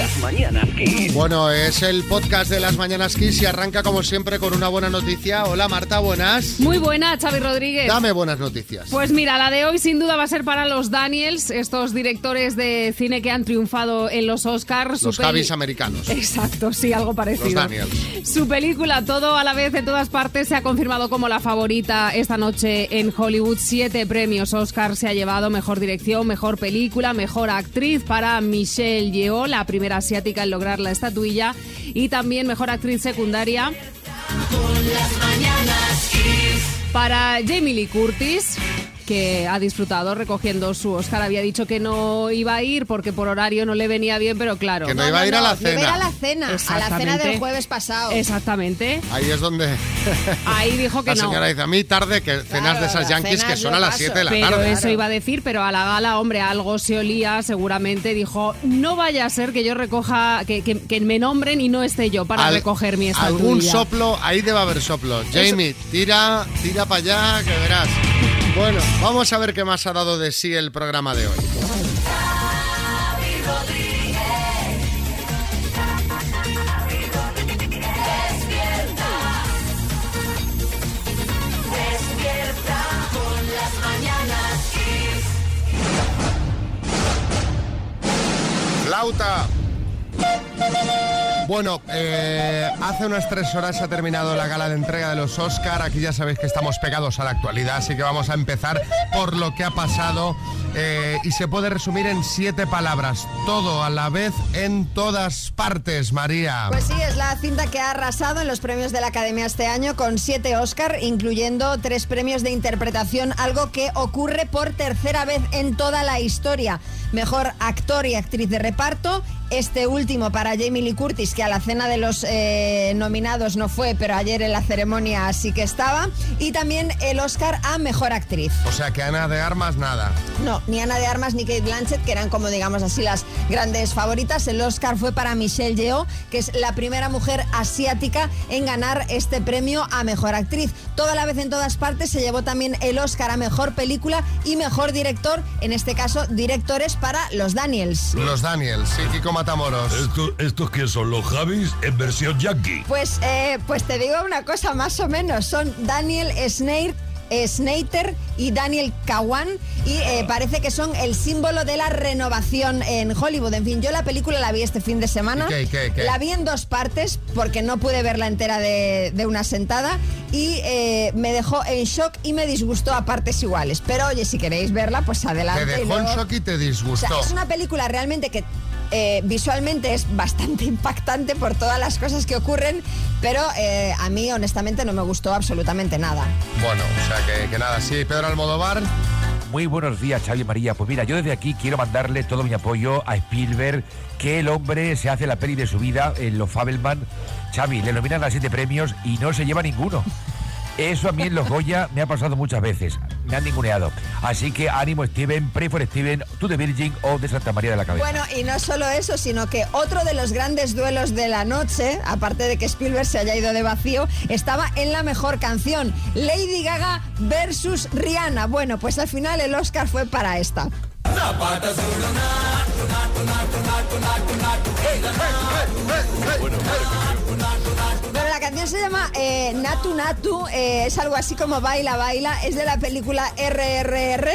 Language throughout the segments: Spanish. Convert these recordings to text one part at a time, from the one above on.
Las mañanas Kiss. Bueno, es el podcast de las Mañanas Kiss y arranca como siempre con una buena noticia. Hola Marta, buenas. Muy buena, Xavi Rodríguez. Dame buenas noticias. Pues mira, la de hoy sin duda va a ser para los Daniels, estos directores de cine que han triunfado en los Oscars. Los Javis americanos. Exacto, sí, algo parecido. Los Daniels. Su película Todo a la vez en todas partes se ha confirmado como la favorita esta noche en Hollywood. Siete premios Oscar se ha llevado mejor dirección, mejor película, mejor actriz para Michelle Yeoh, la primera asiática en lograr la estatuilla, y también mejor actriz secundaria. Para Jamie Lee Curtis que ha disfrutado recogiendo su Oscar. Había dicho que no iba a ir porque por horario no le venía bien, pero claro. Que no iba a ir a la ir cena. a la cena, a la cena del jueves pasado. Exactamente. Ahí es donde Ahí dijo que la no. señora dice a mí tarde que cenas de esas yankees que son a las paso. 7 de la Pero tarde. eso iba a decir, pero a la gala, hombre, algo se olía, seguramente dijo, no vaya a ser que yo recoja, que, que- que me nombren y no esté yo para Al- recoger mi estatuilla. Algún soplo, ahí debe haber soplo. Jamie, tira, tira para allá, que verás. Bueno, vamos a ver qué más ha dado de sí el programa de hoy. Xavi Bueno, eh, hace unas tres horas ha terminado la gala de entrega de los Oscar. Aquí ya sabéis que estamos pegados a la actualidad, así que vamos a empezar por lo que ha pasado. Eh, y se puede resumir en siete palabras. Todo a la vez en todas partes, María. Pues sí, es la cinta que ha arrasado en los premios de la Academia este año con siete Oscar, incluyendo tres premios de interpretación, algo que ocurre por tercera vez en toda la historia. Mejor actor y actriz de reparto. Este último para Jamie Lee Curtis, que a la cena de los eh, nominados no fue, pero ayer en la ceremonia sí que estaba. Y también el Oscar a Mejor Actriz. O sea que Ana de Armas, nada. No, ni Ana de Armas ni Kate Blanchett, que eran como digamos así las grandes favoritas. El Oscar fue para Michelle Yeoh, que es la primera mujer asiática en ganar este premio a Mejor Actriz. Toda la vez en todas partes se llevó también el Oscar a Mejor Película y Mejor Director, en este caso directores para los Daniels. Los Daniels, sí, Kiko Matamoros. Esto- ¿Estos que son los Javis en versión yankee? Pues, eh, pues te digo una cosa más o menos, son Daniel Snair. Eh, Snater y Daniel Kawan y eh, parece que son el símbolo de la renovación en Hollywood. En fin, yo la película la vi este fin de semana. ¿Y qué, qué, qué? La vi en dos partes porque no pude verla entera de, de una sentada y eh, me dejó en shock y me disgustó a partes iguales. Pero oye, si queréis verla, pues adelante. Te y dejó en luego- shock y te o disgustó. sea, es una película realmente que eh, visualmente es bastante impactante por todas las cosas que ocurren, pero eh, a mí honestamente no me gustó absolutamente nada. Bueno, o sea que, que nada, sí, Pedro Almodóvar. Muy buenos días, Xavi y María. Pues mira, yo desde aquí quiero mandarle todo mi apoyo a Spielberg, que el hombre se hace la peli de su vida en los Fabelman. Xavi, le nominan a siete premios y no se lleva ninguno. Eso a mí en los Goya me ha pasado muchas veces. Me han ninguneado. Así que ánimo, Steven, pray for Steven, tú de Virgin o de Santa María de la Cabeza. Bueno, y no solo eso, sino que otro de los grandes duelos de la noche, aparte de que Spielberg se haya ido de vacío, estaba en la mejor canción, Lady Gaga versus Rihanna. Bueno, pues al final el Oscar fue para esta. Bueno, la canción se llama eh, Natu Natu, eh, es algo así como Baila Baila, es de la película RRR,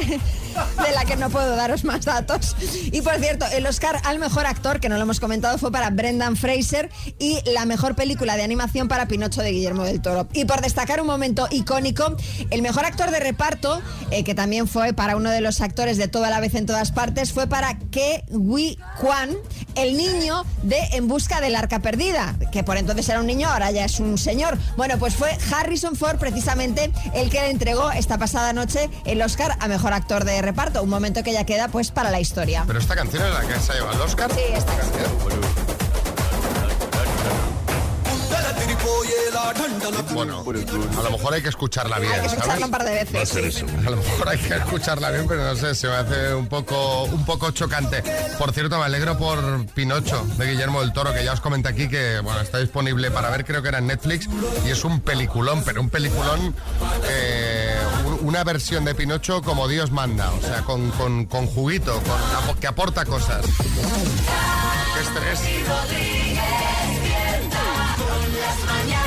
de la que no puedo daros más datos. Y por cierto, el Oscar al mejor actor, que no lo hemos comentado, fue para Brendan Fraser y la mejor película de animación para Pinocho de Guillermo del Toro. Y por destacar un momento icónico, el mejor actor de reparto, eh, que también fue para uno de los actores de Toda la vez en todas partes, fue para Ke Huy Kwan, el niño de En busca del arca perdida, que por entonces era un niño, ahora ya es un señor. Bueno, pues fue Harrison Ford precisamente el que le entregó esta pasada noche el Oscar a mejor actor de reparto, un momento que ya queda pues para la historia. Pero esta canción es la que se ha llevado el Oscar. Sí, esta Bueno, a lo mejor hay que escucharla bien, Hay que escucharla ¿sabes? un par de veces. A lo mejor hay que escucharla bien, pero no sé, se me hace un poco, un poco chocante. Por cierto, me alegro por Pinocho de Guillermo del Toro, que ya os comenté aquí que bueno, está disponible para ver, creo que era en Netflix, y es un peliculón, pero un peliculón, eh, un, una versión de Pinocho como Dios manda, o sea, con, con, con juguito, con, que aporta cosas. ¡Qué estrés! las mañanas.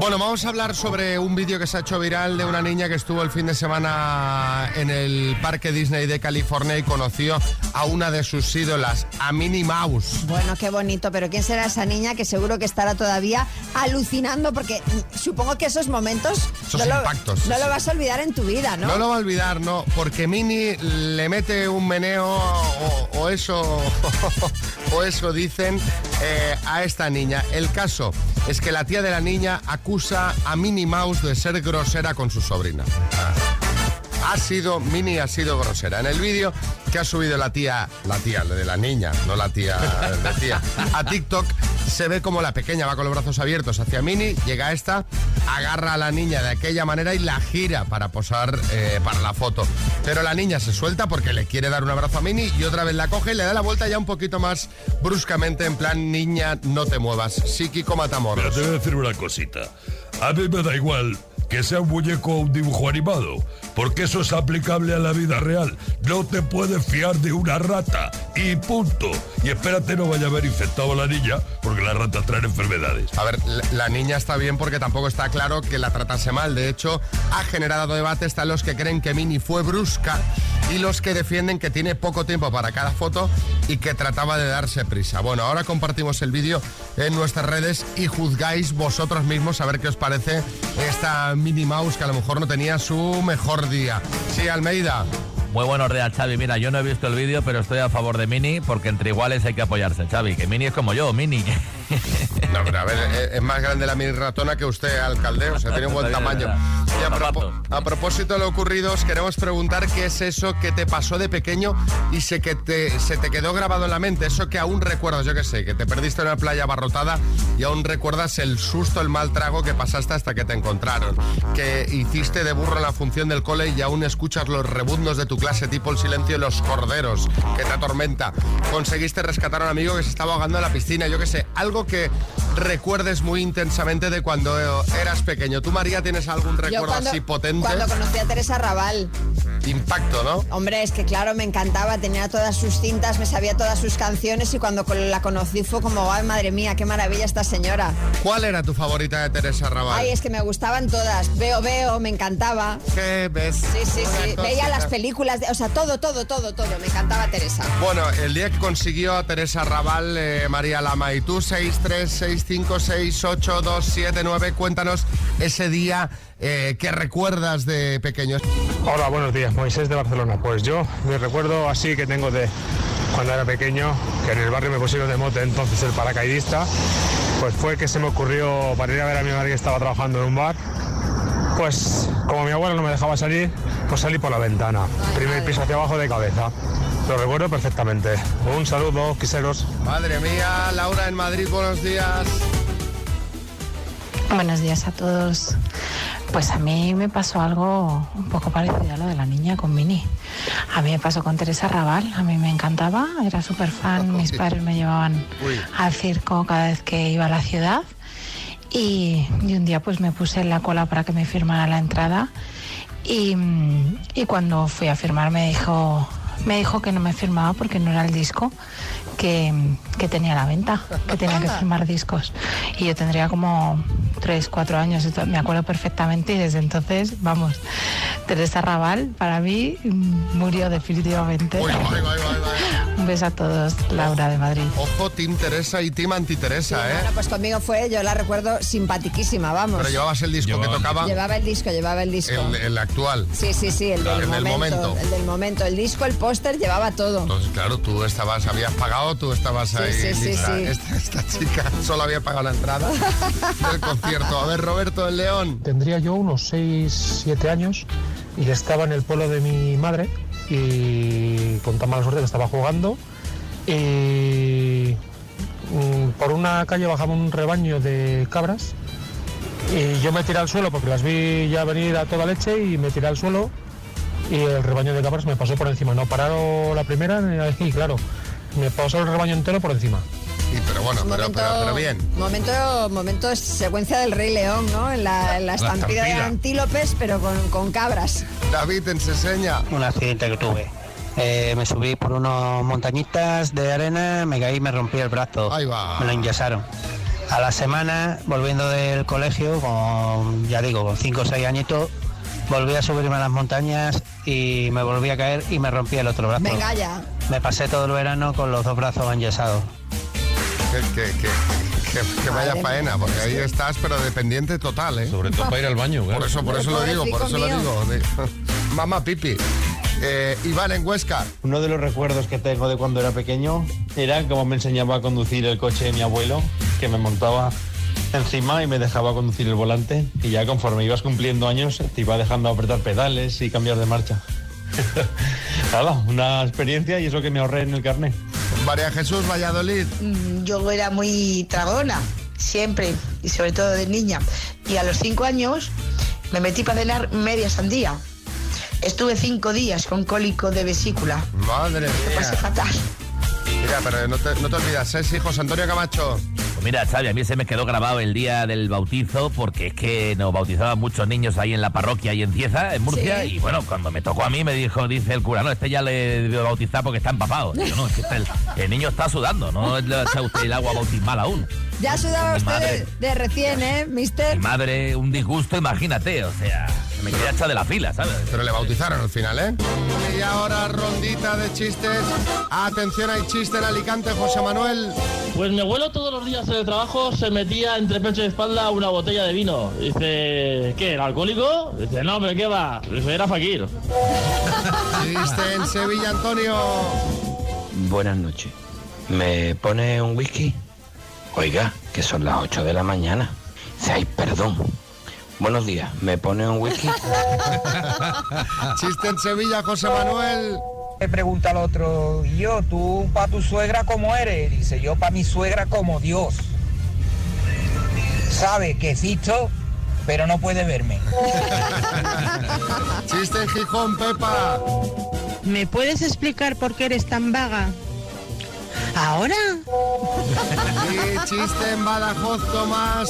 Bueno, vamos a hablar sobre un vídeo que se ha hecho viral de una niña que estuvo el fin de semana en el parque Disney de California y conoció a una de sus ídolas, a Minnie Mouse. Bueno, qué bonito, pero ¿quién será esa niña que seguro que estará todavía alucinando? Porque supongo que esos momentos Esos no, lo, impactos, no sí, lo vas a olvidar en tu vida, ¿no? No lo va a olvidar, no, porque Minnie le mete un meneo o, o eso o eso dicen eh, a esta niña. El caso es que la tía de la niña acusa a Minnie Mouse de ser grosera con su sobrina. Ha sido, Minnie ha sido grosera. En el vídeo que ha subido la tía, la tía de la niña, no la tía de tía, a TikTok, se ve como la pequeña va con los brazos abiertos hacia Minnie, llega esta, agarra a la niña de aquella manera y la gira para posar eh, para la foto. Pero la niña se suelta porque le quiere dar un abrazo a Minnie y otra vez la coge y le da la vuelta ya un poquito más bruscamente, en plan, niña, no te muevas. Psíquico Pero Matamoros. te voy a decir una cosita. A mí me da igual que sea un muñeco o un dibujo animado, porque eso es aplicable a la vida real. No te puedes fiar de una rata y punto. Y espérate no vaya a haber infectado a la niña, porque las ratas traen enfermedades. A ver, la- la niña está bien porque tampoco está claro que la tratase mal. De hecho, ha generado debate. Están los que creen que Minnie fue brusca y los que defienden que tiene poco tiempo para cada foto y que trataba de darse prisa. Bueno, ahora compartimos el vídeo en nuestras redes y juzgáis vosotros mismos a ver qué os parece esta Minnie Mouse que a lo mejor no tenía su mejor día. Sí, Almeida. Muy buenos días, Xavi. Mira, yo no he visto el vídeo, pero estoy a favor de Mini porque entre iguales hay que apoyarse, Xavi. Que Mini es como yo, Mini. No, pero a ver, es más grande la mini ratona que usted, alcalde, o sea, tiene un buen tamaño. a, Zapato. propo- a propósito de lo ocurrido, os queremos preguntar qué es eso que te pasó de pequeño y se, que te, se te quedó grabado en la mente, eso que aún recuerdas, yo qué sé, que te perdiste en una playa abarrotada y aún recuerdas el susto, el mal trago que pasaste hasta que te encontraron, que hiciste de burro en la función del cole y aún escuchas los rebuznos de tu clase, tipo el silencio de los corderos, que te atormenta, conseguiste rescatar a un amigo que se estaba ahogando en la piscina, yo qué sé, algo que recuerdes muy intensamente de cuando eras pequeño. ¿Tú, María, tienes algún recuerdo cuando, así potente? cuando conocí a Teresa Raval, Impacto, ¿no? hombre, es que claro, me encantaba, tenía todas sus cintas, me sabía todas sus canciones y cuando la conocí fue como, ay, madre mía, qué maravilla esta señora. ¿Cuál era tu favorita de Teresa Raval? Ay, es que me gustaban todas, veo, veo, me encantaba. ¿Qué ves? Sí, sí, sí, veía las películas, de- o sea, todo, todo, todo, todo, me encantaba Teresa. Bueno, el día que consiguió a Teresa Raval, eh, María Lama, y tú 636568279, cuéntanos ese día eh, que recuerdas de pequeño. Hola, buenos días, Moisés de Barcelona. Pues yo, mi recuerdo así que tengo de cuando era pequeño, que en el barrio me pusieron de mote entonces el paracaidista, pues fue que se me ocurrió para ir a ver a mi madre que estaba trabajando en un bar. Pues como mi abuela no me dejaba salir, pues salí por la ventana, primer piso hacia abajo de cabeza. Lo recuerdo perfectamente. Un saludo, quiseros. Madre mía, Laura en Madrid, buenos días. Buenos días a todos. Pues a mí me pasó algo un poco parecido a lo de la niña con Mini. A mí me pasó con Teresa Raval, a mí me encantaba, era súper fan, mis padres me llevaban al circo cada vez que iba a la ciudad y, y un día pues me puse en la cola para que me firmara la entrada y, y cuando fui a firmar me dijo, me dijo que no me firmaba porque no era el disco que, que tenía a la venta, que tenía que firmar discos. Y yo tendría como 3, 4 años, me acuerdo perfectamente y desde entonces, vamos, Teresa Raval para mí mm, murió definitivamente. Un beso a todos, Laura de Madrid. Ojo, Team Teresa y Team Anti-Teresa, ¿eh? Bueno, pues conmigo fue, yo la recuerdo simpatiquísima, vamos. Pero llevabas el disco que tocaba, Llevaba el disco, llevaba el disco. el, el actual. Sí, sí, sí, el, Claro, del, el del momento. El del momento. El disco, el póster, llevaba todo. Entonces, claro, tú estabas, habías pagado, tú estabas Sí, ahí. sí, sí, sí. Esta, esta chica solo había pagado la entrada del concierto. A ver, Roberto en León. Tendría yo unos 6, 7 años y estaba en el pueblo de mi madre y con tan mala suerte que estaba jugando y mm, por una calle bajaba un rebaño de cabras y yo me tiré al suelo porque las vi ya venir a toda leche y me tiré al suelo y el rebaño de cabras me pasó por encima. No pararon la primera y claro, me pasó el rebaño entero por encima. Pero bueno, pero, momento, pero, pero bien. Momento, momento secuencia del Rey León, ¿no? En la, en la estampida de antílopes, pero con, con cabras. David, enseña. Un accidente que tuve. Eh, me subí por unas montañitas de arena, me caí y me rompí el brazo. Ahí va. Me lo enyesaron. A la semana, volviendo del colegio, con, ya digo, con 5 o 6 añitos, volví a subirme a las montañas y me volví a caer y me rompí el otro brazo. Venga ya. Me pasé todo el verano con los dos brazos enyesados. Que, que, que, que- que vaya faena, porque ahí estás, pero dependiente total, ¿eh? Sobre todo para ir al baño, claro. Por eso, por eso lo digo, por eso lo digo. Mamá Pipi. Eh, Iván en Huesca. Uno de los recuerdos que tengo de cuando era pequeño era como me enseñaba a conducir el coche de mi abuelo, que me montaba encima y me dejaba conducir el volante y ya conforme ibas cumpliendo años te iba dejando apretar pedales y cambiar de marcha. Nada, una experiencia y eso que me ahorré en el carnet. María Jesús Valladolid. Mm, Yo era muy tragona, siempre, y sobre todo de niña. Y a los cinco años me metí para cenar media sandía. Estuve cinco días con cólico de vesícula. Madre Lo pasé mía. fatal. Mira, pero no te, no te olvidas, seis hijos, Antonio Camacho. Pues mira, Xavi, a mí se me quedó grabado el día del bautizo porque es que nos bautizaban muchos niños ahí en la parroquia y en Cieza, en Murcia, Sí. y bueno, cuando me tocó a mí me dijo, dice el cura, no, este ya le debió bautizar porque está empapado. Digo, no, es que este- el, el niño está sudando, no le echa usted el agua bautismal aún. Ya sudaba usted madre. de, de recién, ¿eh, mister? Mi madre, un disgusto, imagínate, o sea, se me quería echar de la fila, ¿sabes? Pero le bautizaron al final, ¿eh? Y ahora rondita de chistes. Atención, hay chiste en Alicante, José Manuel. Pues mi abuelo todos los días en el trabajo se metía entre pecho y espalda una botella de vino. Dice, ¿qué? ¿El alcohólico? Dice, no, pero ¿qué va? Dice, era fakir. Chiste en Sevilla, Antonio. Buenas noches. ¿Me pone un whisky? Oiga, que son las 8 de la mañana. Ay, perdón. Buenos días, ¿me pone un whisky? Chiste en Sevilla, José Manuel. Le pregunta al otro, ¿y yo, tú para tu suegra cómo eres? Dice, yo para mi suegra como Dios. Sabe que existo, pero no puede verme. Chiste en Gijón, Pepa. ¿Me puedes explicar por qué eres tan vaga? ¿Ahora? Y chiste en Badajoz, Tomás.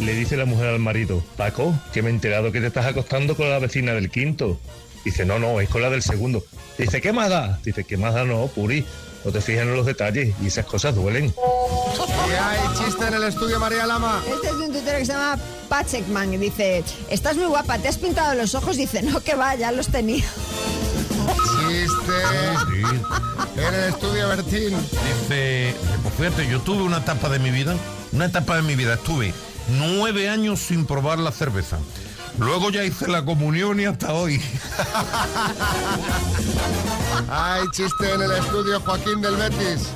Le dice la mujer al marido, Paco, que me he enterado que te estás acostando con la vecina del quinto. Dice, no, no, es con la del segundo. Dice, ¿qué más da? Dice, ¿qué más da? No, Puri, no te fijas en los detalles y esas cosas duelen. Y hay chiste en el estudio, María Lama. Este es de un tuitero que se llama Pachekman y dice, estás muy guapa, ¿te has pintado los ojos? Dice, no, que va, ya los tenía. Chiste en el estudio, Bertín. Dice, pues fíjate, yo tuve una etapa de mi vida, una etapa de mi vida, estuve nueve años sin probar la cerveza. Luego ya hice la comunión y hasta hoy. Hay chiste en el estudio, Joaquín del Betis.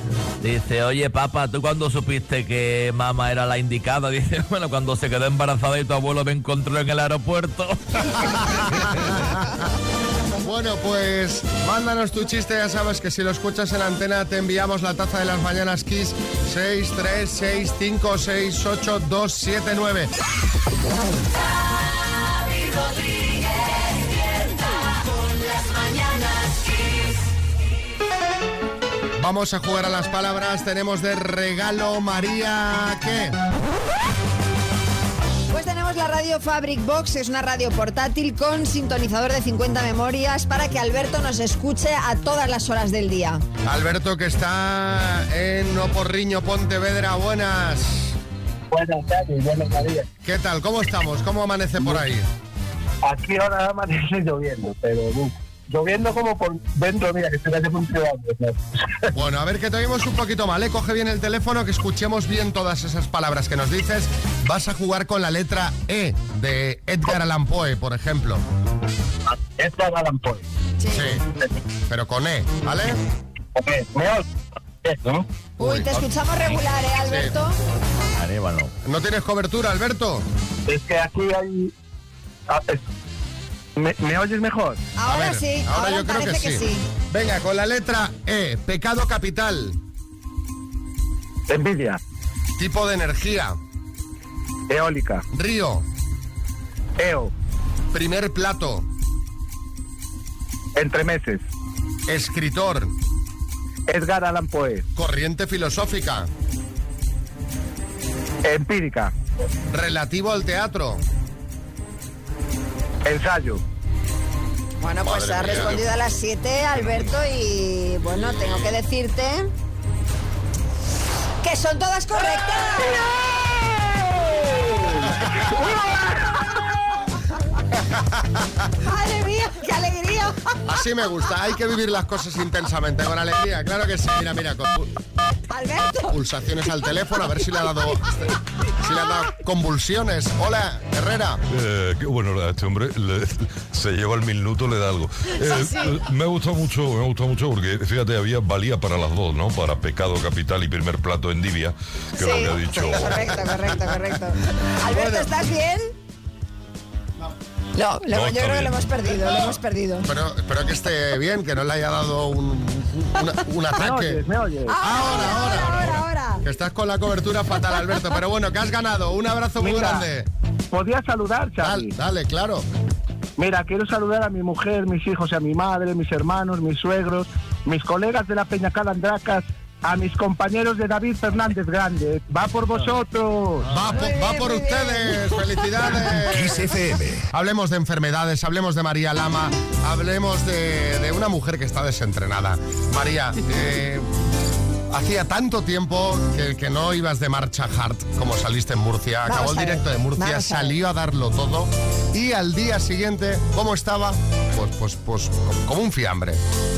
Dice, oye, papá, ¿tú cuándo supiste que mamá era la indicada? Dice, bueno, cuando se quedó embarazada y tu abuelo me encontró en el aeropuerto. Bueno, pues mándanos tu chiste, ya sabes que si lo escuchas en la antena te enviamos la taza de las mañanas Kiss 636568279. Xavi Rodríguez despierta con las mañanas Kiss. Vamos a jugar a las palabras, tenemos de regalo María, ¿qué? La radio Fabric Box, es una radio portátil con sintonizador de 50 memorias para que Alberto nos escuche a todas las horas del día. Alberto que está en Oporriño, Pontevedra, buenas. Buenas tardes, buenas tardes. ¿Qué tal? ¿Cómo estamos? ¿Cómo amanece por ahí? Aquí ahora amanece lloviendo, pero lloviendo como por dentro, mira, que se me hace un Bueno, a ver que te oímos un poquito mal, ¿eh? Coge bien el teléfono, que escuchemos bien todas esas palabras que nos dices. Vas a jugar con la letra E de Edgar Allan Poe, por ejemplo. Edgar Allan Poe. Sí. Pero con E, ¿vale? ¿no? Uy, te escuchamos regular, ¿eh, Alberto? ¿No tienes cobertura, Alberto? Es que aquí hay... ¿Me, me oyes mejor? Ahora sí, ahora, yo creo que parece sí. que sí. Venga, con la letra E, pecado capital. Envidia. Tipo de energía. Eólica. Río. Eo. Primer plato. Entre meses. Escritor. Edgar Allan Poe. Corriente filosófica. Empírica. Relativo al teatro. Ensayo. Bueno, pues Madre ha mía. respondido a las 7, Alberto, y bueno, tengo que decirte que son todas correctas. ¡Madre mía, qué alegría! Así me gusta, hay que vivir las cosas intensamente, con alegría. Claro que sí, mira, mira, con Alberto. pulsaciones al teléfono, a ver si le ha dado, si le ha dado convulsiones. Hola, Herrera. Eh, qué bueno, este hombre le- se lleva el minuto, le da algo. Eh, Sí. me ha gustado mucho, me ha gustado mucho porque fíjate, había valía para las dos, ¿no? Para pecado capital y primer plato en Divia, que Sí, lo que ha dicho. correcto, correcto, correcto. Alberto, ¿estás bien? No, lo- No, yo creo que lo hemos perdido, lo hemos perdido. Pero espero que esté bien, que no le haya dado un, una- un ataque. oyes, me oyes. Ahora, ahora, ahora, ahora. Que estás con la cobertura fatal, Alberto. Pero bueno, que has ganado. Un abrazo muy grande. ¿Podía saludar, Xavi? Dale, dale, claro. Mira, quiero saludar a mi mujer, mis hijos, a mi madre, mis hermanos, mis suegros, mis colegas de la Peñacada Andracas, a mis compañeros de David Fernández Grande. ¡Va por vosotros! Va, po- va por ustedes. Felicidades. Kiss FM. Hablemos de enfermedades, hablemos de María Lama, hablemos de, de una mujer que está desentrenada. María, eh, hacía tanto tiempo que, que no ibas de marcha hard como saliste en Murcia. Acabó el directo de Murcia, a salió a darlo todo y al día siguiente, ¿cómo estaba? Pues, pues, pues como un fiambre.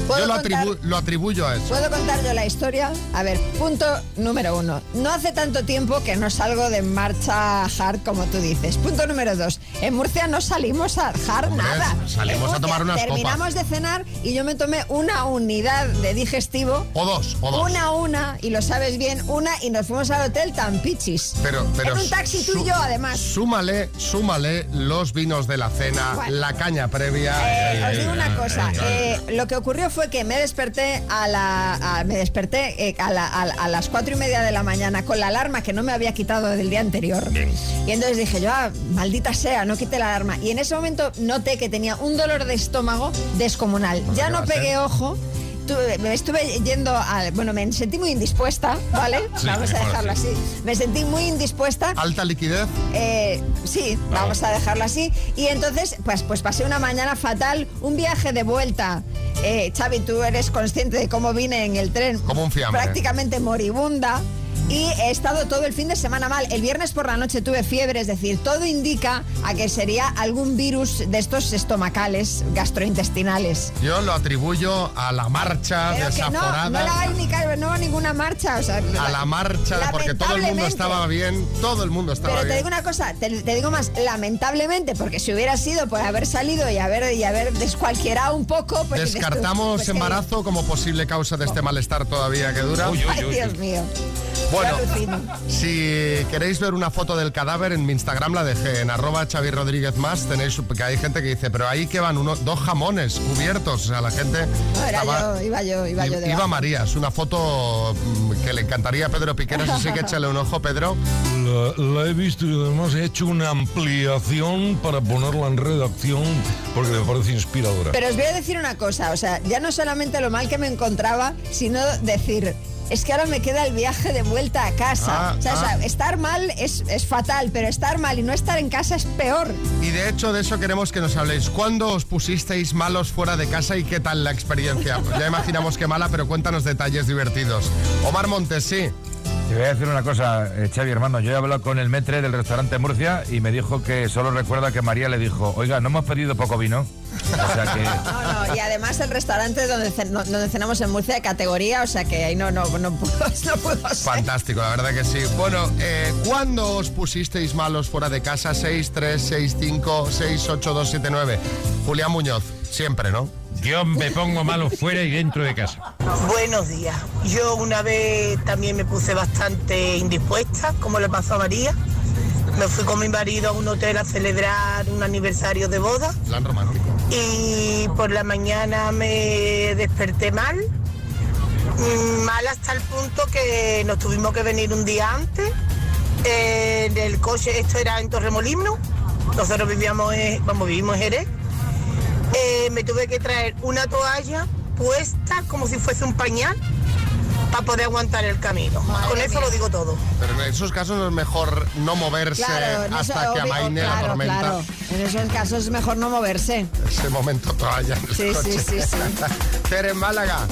¿Puedo Yo lo, contar? atribu- lo atribuyo a eso. ¿Puedo contar yo la historia? A ver, punto número uno. No hace tanto tiempo que no salgo de marcha hard como tú dices. Punto número dos. En Murcia no salimos a hard Hombre, nada. salimos a tomar unas Terminamos copas. de cenar y yo me tomé una unidad de digestivo. O dos, o dos. Una, una, y lo sabes bien, una, y nos fuimos al hotel Tampichis. Pero, pero en un taxi tú y yo, además. Súmale, súmale los vinos de la cena, Bueno. la caña previa. Eh, os digo una cosa, eh, lo que ocurrió fue que me desperté a la, a- me desperté eh, a, la- a a las cuatro y media de la mañana con la alarma que no me había quitado del día anterior. Y entonces dije yo, ah, maldita sea, no quité la alarma. Y en ese momento noté que tenía un dolor de estómago descomunal. Ya ¿qué no pegué ojo. Tuve- me estuve yendo al. Bueno, me sentí muy indispuesta, ¿vale? Sí, vamos a dejarlo así. así. Me sentí muy indispuesta. Alta liquidez. Eh, sí, vamos a dejarlo así. Y entonces, pues, pues pasé una mañana fatal, un viaje de vuelta. Eh, Xavi, tú eres consciente de cómo vine en el tren. Como un fiambre. Prácticamente moribunda. Y he estado todo el fin de semana mal. El viernes por la noche tuve fiebre, es decir, todo indica a que sería algún virus de estos estomacales, gastrointestinales. Yo lo atribuyo a la marcha Pero que no, desaforada. no la hay ni no ninguna marcha. O sea, a la marcha, porque todo el mundo estaba bien, todo el mundo estaba Pero te bien. digo una cosa, te, te digo más, lamentablemente, porque si hubiera sido por haber salido y haber, y haber descualquierado un poco, pues tú, Descartamos pues que- embarazo como posible causa de este malestar todavía que dura. Ay, Dios mío. Bueno, si queréis ver una foto del cadáver en mi Instagram la dejé en arroba Xavi Rodríguez más, tenéis que hay gente que dice, pero ahí que van unos dos jamones cubiertos, o sea, la gente No, era estaba- yo, iba yo, iba yo de Iba María, es una foto mm, que le encantaría a Pedro Piqueras, así que échale un ojo, Pedro. La, la he visto y además he hecho una ampliación para ponerla en redacción porque me parece inspiradora. Pero os voy a decir una cosa, o sea, ya no solamente lo mal que me encontraba, sino decir, es que ahora me queda el viaje de vuelta a casa. Ah, o, sea, o sea, ah. estar mal es, es fatal, pero estar mal y no estar en casa es peor. Y de hecho de eso queremos que nos habléis. ¿Cuándo os pusisteis malos fuera de casa y qué tal la experiencia? Pues ya imaginamos que mala, pero cuéntanos detalles divertidos. Omar Montes, sí. Te voy a decir una cosa, eh, Xavi, hermano. Yo he hablado con el metre del restaurante Murcia y me dijo que solo recuerda que María le dijo, oiga, ¿no hemos pedido poco vino? O sea que... No, no, y además el restaurante donde, cen- donde cenamos en Murcia de categoría, o sea que ahí no, no, no puedo, no puedo ser. Fantástico, la verdad que sí. Bueno, eh, ¿cuándo os pusisteis malos fuera de casa? 6, 3, 6, 5, 6, 8, 2, 7, 9. Julián Muñoz, siempre, ¿no? Yo me pongo malo fuera y dentro de casa. Buenos días. Yo una vez también me puse bastante indispuesta, como le pasó a María. Me fui con mi marido a un hotel a celebrar un aniversario de boda Plan romántico. y por la mañana me desperté mal. Mm, Mal hasta el punto que nos tuvimos que venir un día antes. Eh, en el coche, esto era en Torremolinos. Nosotros vivíamos en, vamos, vivimos en Jerez. Eh, me tuve que traer una toalla puesta como si fuese un pañal para poder aguantar el camino. Con eso lo digo todo. Pero en esos casos es mejor no moverse Claro, hasta eso- que obvio, amaine la claro, tormenta. claro. En esos casos es mejor no moverse. Ese momento toalla en el Sí, sí, coche. sí, sí. Tere en Málaga.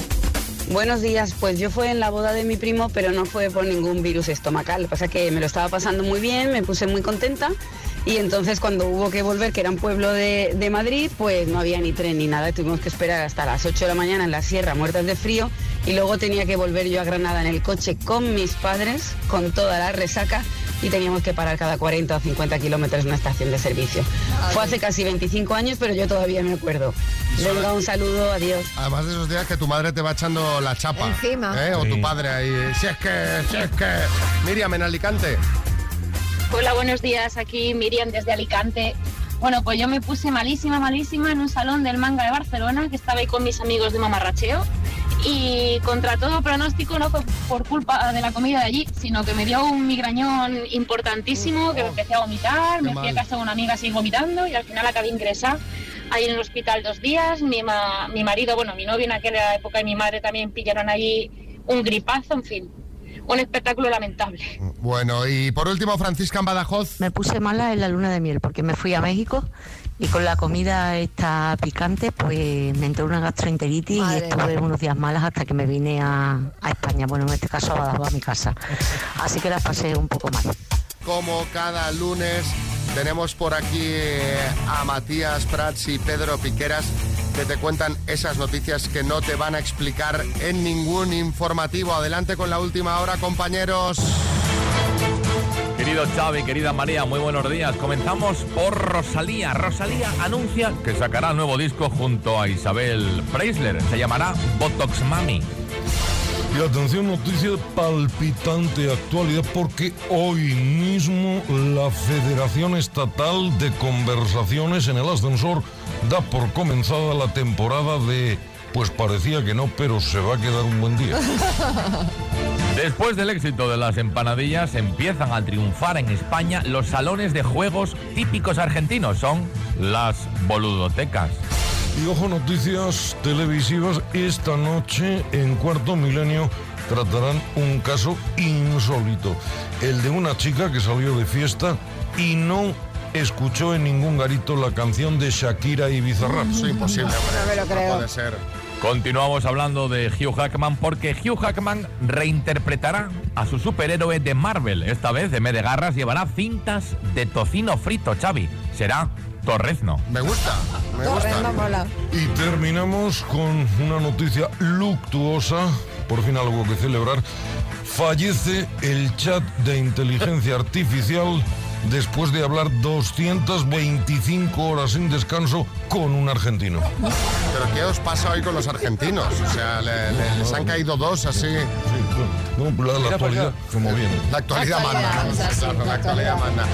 Buenos días, pues yo fue en la boda de mi primo, pero no fue por ningún virus estomacal. Lo que pasa es que me lo estaba pasando muy bien, me puse muy contenta y entonces cuando hubo que volver, que era un pueblo de, de Madrid, pues no había ni tren ni nada. Tuvimos que esperar hasta las 8 de la mañana en la sierra, muertas de frío, y luego tenía que volver yo a Granada en el coche con mis padres, con toda la resaca, y teníamos que parar cada 40 o 50 kilómetros en una estación de servicio. Fue hace casi 25 años, pero yo todavía me acuerdo. Venga, un saludo, adiós. Además de esos días que tu madre te va echando la chapa. Encima. ¿eh? O tu padre ahí. Si es que, si es que. Miriam en Alicante. Hola, buenos días. Aquí Miriam desde Alicante. Bueno, pues yo me puse malísima, malísima en un salón del manga de Barcelona, que estaba ahí con mis amigos de mamarracheo. Y contra todo pronóstico, no fue por culpa de la comida de allí, sino que me dio un migrañón importantísimo, que me empecé a vomitar, me fui a casa de una amiga así vomitando y al final acabé ingresada ahí en el hospital dos días. Mi, ma- mi marido, bueno, mi novio en aquella época y mi madre también pillaron allí un gripazo, en fin. Un espectáculo lamentable. Bueno, y por último, Francisca en Badajoz. Me puse mala en la luna de miel porque me fui a México y con la comida esta picante pues me entró una gastroenteritis y estuve unos días malas hasta que me vine a, a España, bueno en este caso a Badajoz, a mi casa. Así que la pasé un poco mal. Como cada lunes, tenemos por aquí a Matías Prats y Pedro Piqueras que te cuentan esas noticias que no te van a explicar en ningún informativo. Adelante con la última hora, compañeros. Querido Xavi, querida María, muy buenos días. Comenzamos por Rosalía. Rosalía anuncia que sacará nuevo disco junto a Isabel Preisler. Se llamará Botox Mami. Y atención, noticia palpitante actualidad porque hoy mismo la Federación Estatal de Conversaciones en el Ascensor da por comenzada la temporada de... Pues parecía que no, pero se va a quedar un buen día. Después del éxito de las empanadillas, empiezan a triunfar en España los salones de juegos típicos argentinos. Son las boludotecas. Y ojo, noticias televisivas. Esta noche en Cuarto Milenio tratarán un caso insólito. El de una chica que salió de fiesta y no escuchó en ningún garito la canción de Shakira y Bizarrap. Eso es imposible. No me lo No creo. puede ser. Continuamos hablando de Hugh Jackman porque Hugh Jackman reinterpretará a su superhéroe de Marvel. Esta vez, en vez de garras, llevará cintas de tocino frito, Xavi. Será Torrezno. Me gusta, me Torrendo mola. Y terminamos con una noticia luctuosa, por fin algo que celebrar. Fallece el chat de inteligencia artificial después de hablar 225 horas sin descanso con un argentino. ¿Pero qué os pasa hoy con los argentinos? O sea, le- le- les han caído dos así. No, la, la actualidad, como viene. La actualidad manda. la actualidad. manda.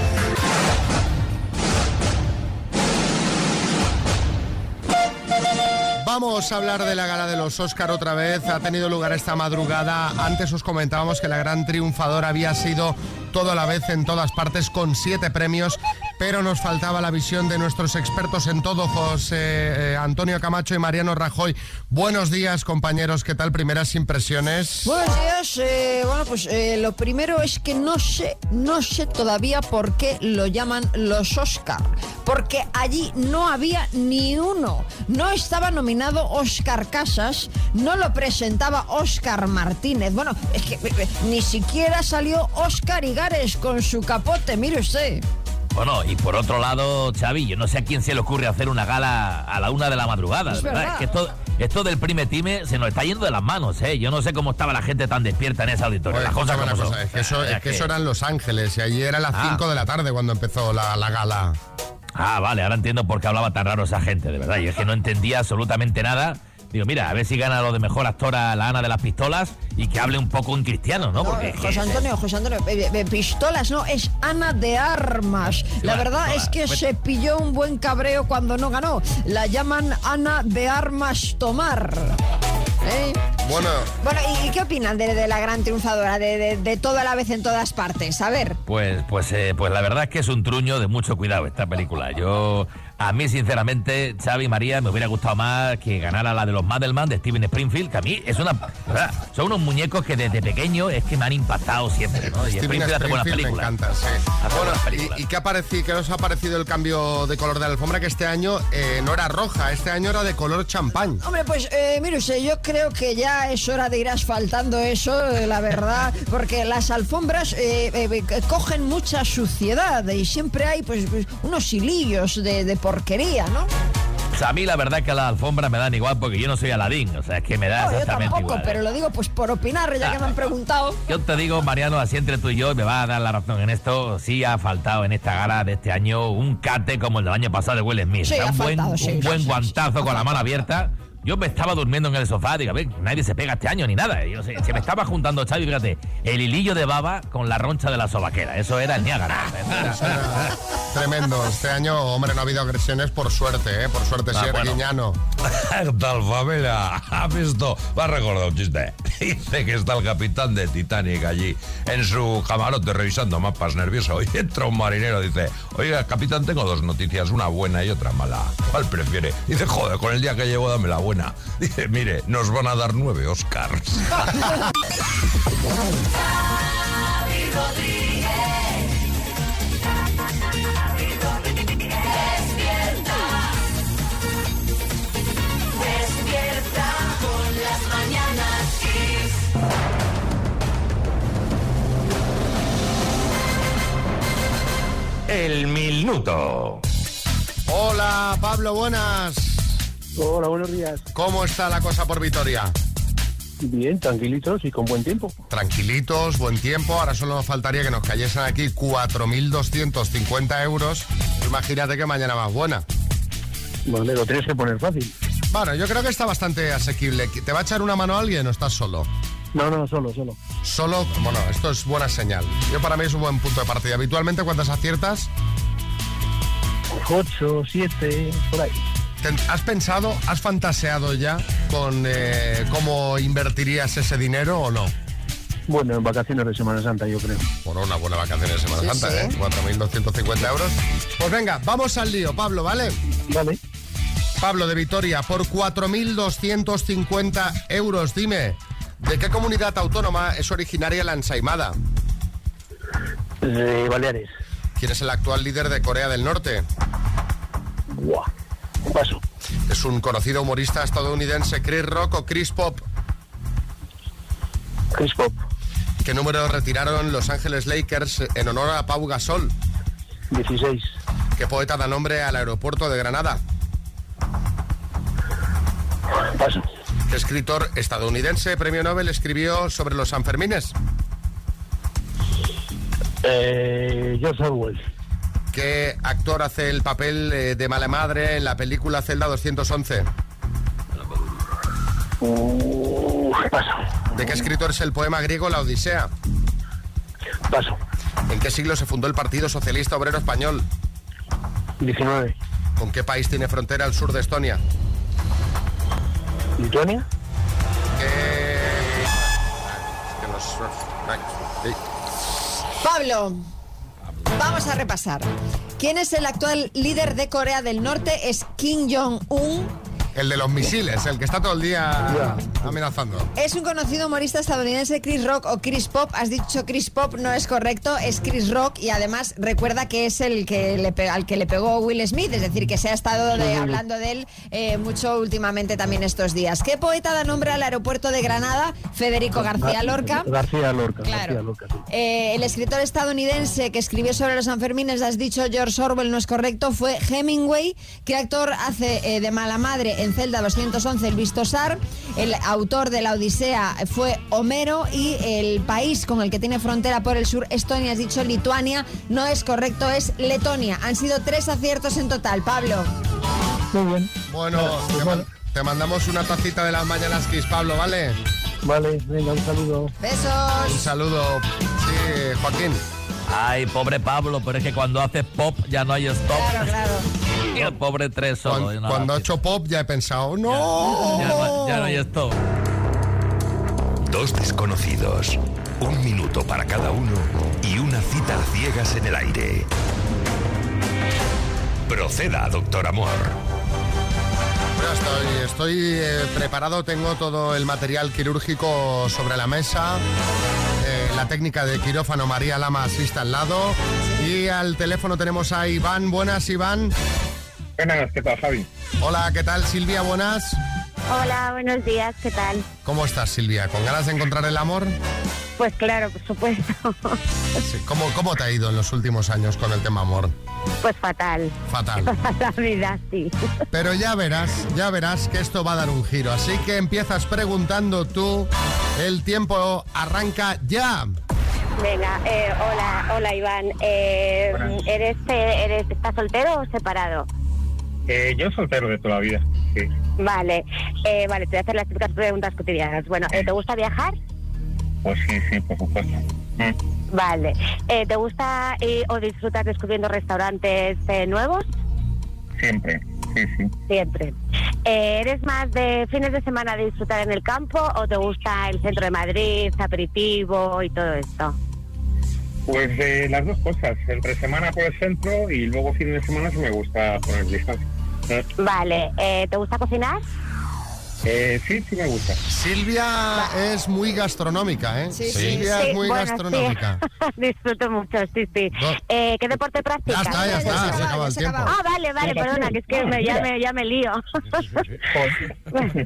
Vamos a hablar de la gala de los Oscar otra vez. Ha tenido lugar esta madrugada. Antes os comentábamos que la gran triunfadora había sido todo a la vez en todas partes con siete premios, pero nos faltaba la visión de nuestros expertos en todo, José eh, Antonio Camacho y Mariano Rajoy. Buenos días, compañeros. ¿Qué tal? Primeras impresiones. Buenos días. eh, bueno, pues eh, lo primero es que no sé, no sé todavía por qué lo llaman los Oscar. Porque allí no había ni uno. No estaba nominado Oscar Casas, no lo presentaba Oscar Martínez. Bueno, es que ni siquiera salió Oscar Igares con su capote, mire usted. Bueno, y por otro lado, Xavi, yo no sé a quién se le ocurre hacer una gala a la una de la madrugada. Es ¿verdad? verdad. Es que esto, esto del prime time se nos está yendo de las manos, ¿eh? Yo no sé cómo estaba la gente tan despierta en ese auditorio. Oye, Las cosas escúchame como una son. cosa, es que eso, es que eso era en Los Ángeles y allí era a las Ah. 5 de la tarde cuando empezó la, la gala. Ah, vale, ahora entiendo por qué hablaba tan raro esa gente, de verdad. Yo es que no entendía absolutamente nada. Digo, mira, a ver si gana lo de mejor actora la Ana de las Pistolas y que hable un poco en cristiano, ¿no? Porque es que- José Antonio, José Antonio, eh, eh, pistolas, no, es Ana de Armas. La bueno, verdad no, es que se pilló un buen cabreo cuando no ganó. La llaman Ana de Armas Tomar. ¿Eh? Bueno, Bueno, ¿y, y qué opinan de, de la gran triunfadora, de, de, de todo a la vez en todas partes? A ver. Pues, pues, eh, pues la verdad es que es un truño de mucho cuidado esta película. Yo A mí, sinceramente, Xavi María, me hubiera gustado más que ganara la de los Madelman de Steven Springfield, que a mí es una. ¿verdad? Son unos muñecos que desde pequeño es que me han impactado siempre, ¿no? Y Steven Springfield hace buenas Springfield me películas. encanta, sí. Hace Bueno, buenas películas. ¿y, y qué, ha parecido, qué os ha parecido el cambio de color de la alfombra? Que este año eh, no era roja, este año era de color champán. Hombre, pues eh, mire usted, yo creo que ya es hora de ir asfaltando eso, eh, la verdad, porque las alfombras eh, cogen mucha suciedad y siempre hay pues, pues, unos hilillos de, de porquería, ¿no? O sea, a mí la verdad es que las alfombras me dan igual porque yo no soy Aladín, o sea, es que me da No, yo exactamente tampoco, igual. pero lo digo pues por opinar, ya que me han preguntado. Yo te digo, Mariano, así entre tú y yo, me va a dar la razón en esto. Sí ha faltado en esta gala de este año un cate como el del año pasado de Will Smith. Sí, O sea, ha un buen, faltado, sí, un buen sí, guantazo con la mano abierta. Yo me estaba durmiendo en el sofá, digo, a ver, nadie se pega este año ni nada. Yo sé, se me estaba juntando, Xavi, fíjate, el hilillo de baba con la roncha de la sobaquera. Eso era el Niágara. Era- Tremendo. Este año, hombre, no ha habido agresiones por suerte, ¿eh? Por suerte, Ah, sí, bueno. Arguiñano. ¿Qué tal, familia? ¿Has visto? Me ha recordado un chiste. Dice que está el capitán de Titanic allí en su camarote revisando mapas nervioso y entra un marinero dice, oiga, capitán, tengo dos noticias, una buena y otra mala. ¿Cuál prefiere? Dice, joder, con el día que llevo dame la buena. Dice, mire, nos van a dar nueve Oscars. Despierta. Despierta con las mañanas Kiss. El minuto. Hola, Pablo, buenas. Hola, buenos días. ¿Cómo está la cosa por Vitoria? Bien, tranquilitos y con buen tiempo. Tranquilitos, buen tiempo. Ahora solo nos faltaría que nos cayesen aquí 4.250 euros. Imagínate que mañana más buena. Vale, lo tienes que poner fácil. Bueno, yo creo que está bastante asequible. ¿Te va a echar una mano alguien o estás solo? No, no, solo, solo. Solo, bueno, esto es buena señal. Yo para mí es un buen punto de partida. Habitualmente, ¿cuántas aciertas? Ocho, siete, por ahí. ¿Has pensado, has fantaseado ya con eh, cómo invertirías ese dinero o no? Bueno, en vacaciones de Semana Santa, yo creo. Por una buena vacación de Semana Sí, Santa, sí. ¿eh? 4.250 euros. Pues venga, vamos al lío, Pablo, ¿vale? Vale. Pablo de Vitoria, por 4.250 euros, dime, ¿de qué comunidad autónoma es originaria la ensaimada? De Baleares. ¿Quién es el actual líder de Corea del Norte? Buah. Paso. Es un conocido humorista estadounidense, Chris Rock o Chris Pop. Chris Pop. ¿Qué número retiraron Los Ángeles Lakers en honor a Pau Gasol? 16. ¿Qué poeta da nombre al aeropuerto de Granada? Paso. ¿Qué escritor estadounidense, premio Nobel, escribió sobre los Sanfermines? Eh, George Orwell. ¿Qué actor hace el papel eh, de mala madre en la película Celda 211? Uh, paso. ¿De qué escritor es el poema griego La Odisea? Paso. ¿En qué siglo se fundó el Partido Socialista Obrero Español? 19. ¿Con qué país tiene frontera al sur de Estonia? ¿Lituania? ¿Qué... que los- Sí. Pablo, vamos a repasar. ¿Quién es el actual líder de Corea del Norte? Es Kim Jong-un. El de los misiles, el que está todo el día amenazando. Es un conocido humorista estadounidense, Chris Rock o Chris Pop. Has dicho Chris Pop, no es correcto, es Chris Rock y además recuerda que es el que le al que le pegó Will Smith, es decir, que se ha estado de- hablando de él eh, mucho últimamente también estos días. ¿Qué poeta da nombre al aeropuerto de Granada? Federico García Lorca. García Lorca. Claro. García Lorca, sí. Eh, el escritor estadounidense que escribió sobre los Sanfermines, has dicho George Orwell, no es correcto, fue Hemingway. ¿Qué actor hace eh, de mala madre en Celda 211 el Vistosar? El autor de la Odisea fue Homero y el país con el que tiene frontera por el sur, Estonia, has dicho Lituania, no es correcto, es Letonia. Han sido tres aciertos en total, Pablo. Muy bien. Bueno, te, man- te mandamos una tacita de las mañanas Kiss, Pablo, ¿vale? Vale, venga, un saludo. Un Besos. saludo. Sí, Joaquín. Ay, pobre Pablo, pero es que cuando haces pop ya no hay stop. Claro, claro. Y el pobre tres solo. Cuando, cuando he hecho pop ya he pensado, ¡no! ya, no, ya no hay stop. Dos desconocidos, un minuto para cada uno y una cita a ciegas en el aire. Proceda, doctor Amor. Estoy eh, preparado, tengo todo el material quirúrgico sobre la mesa. eh, la técnica de quirófano María Lama asiste al lado. Y al teléfono tenemos a Iván. Buenas, Iván. Buenas, ¿qué tal, Javi? Hola, ¿qué tal, Silvia? Buenas. Hola, buenos días, ¿qué tal? ¿Cómo estás, Silvia? ¿Con ganas de encontrar el amor? Pues claro, por supuesto. Sí. ¿Cómo, ¿Cómo te ha ido en los últimos años con el tema amor? Pues fatal. Fatal. La vida, sí. Pero ya verás, ya verás que esto va a dar un giro. Así que empiezas preguntando tú. El tiempo arranca ya. Venga, eh, hola, hola Iván. Eh, ¿eres, eh, eres, ¿Estás soltero o separado? Eh, yo soltero de toda la vida, sí. Vale, eh, vale, te voy a hacer las típicas preguntas cotidianas. Bueno, eh, ¿te gusta viajar? Pues sí, sí, por supuesto. Mm, Vale. Eh, ¿Te gusta eh, o disfrutas descubriendo restaurantes eh, nuevos? Siempre, sí, sí. Siempre. Eh, ¿Eres más de fines de semana de disfrutar en el campo o te gusta el centro de Madrid, aperitivo y todo esto? Pues de las dos cosas, entre semana por el centro y luego fin de semana sí me gusta poner distancia. Vale. Eh, ¿Te gusta cocinar? Eh, sí, sí me gusta. Silvia es muy gastronómica, ¿eh? Sí, Silvia Sí, es muy bueno, gastronómica. sí. Disfruto mucho, sí, sí. Eh, ¿Qué deporte practicas? Ya está, ya está, se acaba el tiempo. Ah, vale, vale, perdona, que es que me, ya, me, ya me lío.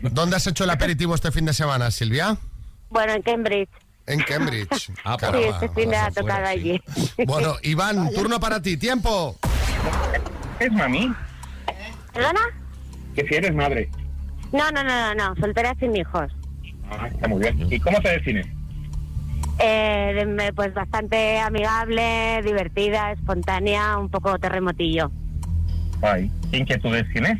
¿Dónde has hecho el aperitivo este fin de semana, Silvia? bueno, en Cambridge. En Cambridge. sí, este fin de ha tocado allí. Bueno, Iván, turno para ti. Tiempo. ¿Es mami? ¿Perdona? Que si eres madre. No, no, no, no, no, soltera sin hijos. Ah, está muy bien. ¿Y cómo te defines? Eh, pues bastante amigable, divertida, espontánea, un poco terremotillo. Ay, ¿qué inquietudes tienes?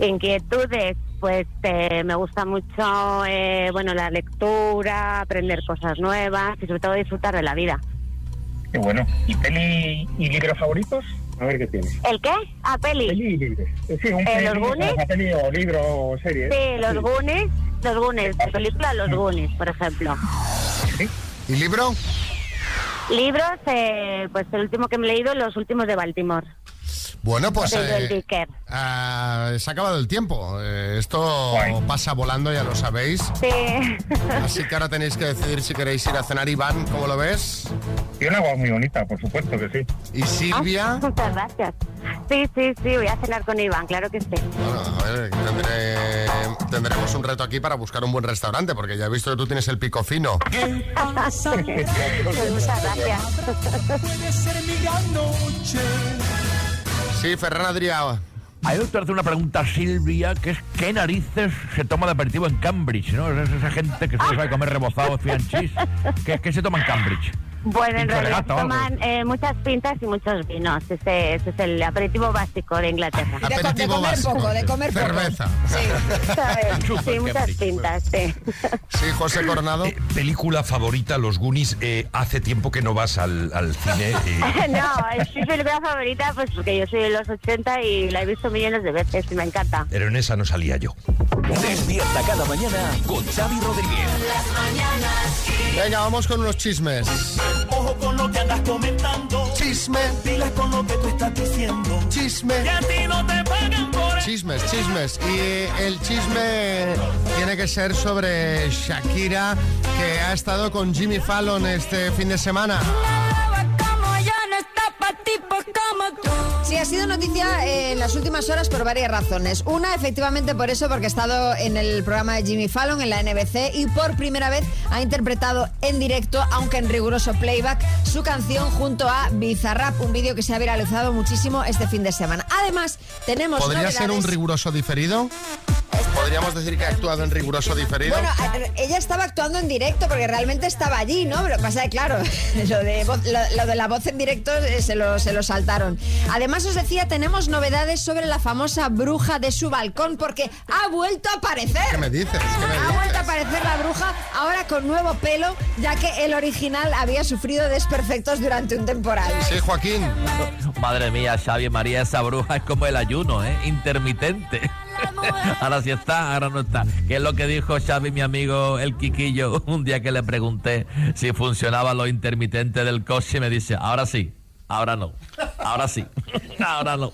Inquietudes, pues eh, me gusta mucho, eh, bueno, la lectura, aprender cosas nuevas y sobre todo disfrutar de la vida. Qué bueno. ¿Y peli y libros favoritos? A ver qué tienes. ¿El qué? ¿A peli? Peli Sí, un Eh, peli, ¿los Goonies? una peli o libro o serie. Sí, los Goonies, los Goonies, de película Los Goonies, por ejemplo. ¿Y libro? Libros, eh, pues el último que me he leído, Los últimos de Baltimore. Bueno, pues eh, ah, se ha acabado el tiempo. Eh, esto pasa volando, ya lo sabéis. Sí. Así que ahora tenéis que decidir si queréis ir a cenar. Iván, ¿cómo lo ves? Tiene una voz muy bonita, por supuesto que sí. ¿Y Silvia? Ah, muchas gracias. Sí, sí, sí, voy a cenar con Iván, claro que sí. Bueno, a ver, tendré- tendremos un reto aquí para buscar un buen restaurante, porque ya he visto que tú tienes el pico fino. Muchas gracias. Sí, Ferran Adrià. Hay doctor hace una pregunta Silvia, que es ¿qué narices se toma de aperitivo en Cambridge? ¿no? Es esa gente que solo sabe comer rebozado, fian cheese. ¿Qué, qué se toma en Cambridge? Bueno, en realidad gato, toman eh, muchas pintas y muchos vinos. Ese, ese es el aperitivo básico de Inglaterra. De, co- de comer poco, de comer poco. Cerveza. Sí, muchas pintas, sí. Sí, José Coronado. Eh, película favorita, Los Goonies. Eh, hace tiempo que no vas al, al cine. no, es mi película favorita, pues porque yo soy de los 80 y la he visto millones de veces y me encanta. pero en esa no salía yo. Despierta cada mañana con Xavi Rodríguez. Venga, vamos con unos chismes. Ojo con lo que andas comentando. Chisme. Dile con lo que tú estás diciendo. Chisme. Que a ti no te pagan por. Chismes, chismes. Y el chisme tiene que ser sobre Shakira, que ha estado con Jimmy Fallon este fin de semana. Sí, ha sido noticia eh, en las últimas horas por varias razones. Una, efectivamente, por eso, porque ha estado en el programa de Jimmy Fallon, en la NBC, y por primera vez ha interpretado en directo, aunque en riguroso playback, su canción junto a Bizarrap, un vídeo que se ha viralizado muchísimo este fin de semana. Además, tenemos ¿Podría ser un novedades- riguroso diferido? Podríamos decir que ha actuado en riguroso diferido. Bueno, a- ella estaba actuando en directo porque realmente estaba allí, ¿no? Pero pasa es que, claro, lo de, voz- lo, lo de la voz en directo eh, se lo, se lo saltaron. Además, os decía, tenemos novedades sobre la famosa bruja de su balcón porque ha vuelto a aparecer. ¿Qué me dices? ¿Qué me Ha vuelto a aparecer la bruja ahora con nuevo pelo, ya que el original había sufrido desperfectos durante un temporal. Sí, Joaquín. Madre mía, Xavi María, esa bruja es como el ayuno, ¿eh? Intermitente. Ahora sí está, ahora no está. ¿Qué es lo que dijo Xavi, mi amigo el Quiquillo, un día que le pregunté si funcionaba lo intermitente del coche? Y me dice, ahora sí, ahora no. Ahora sí. Ahora no.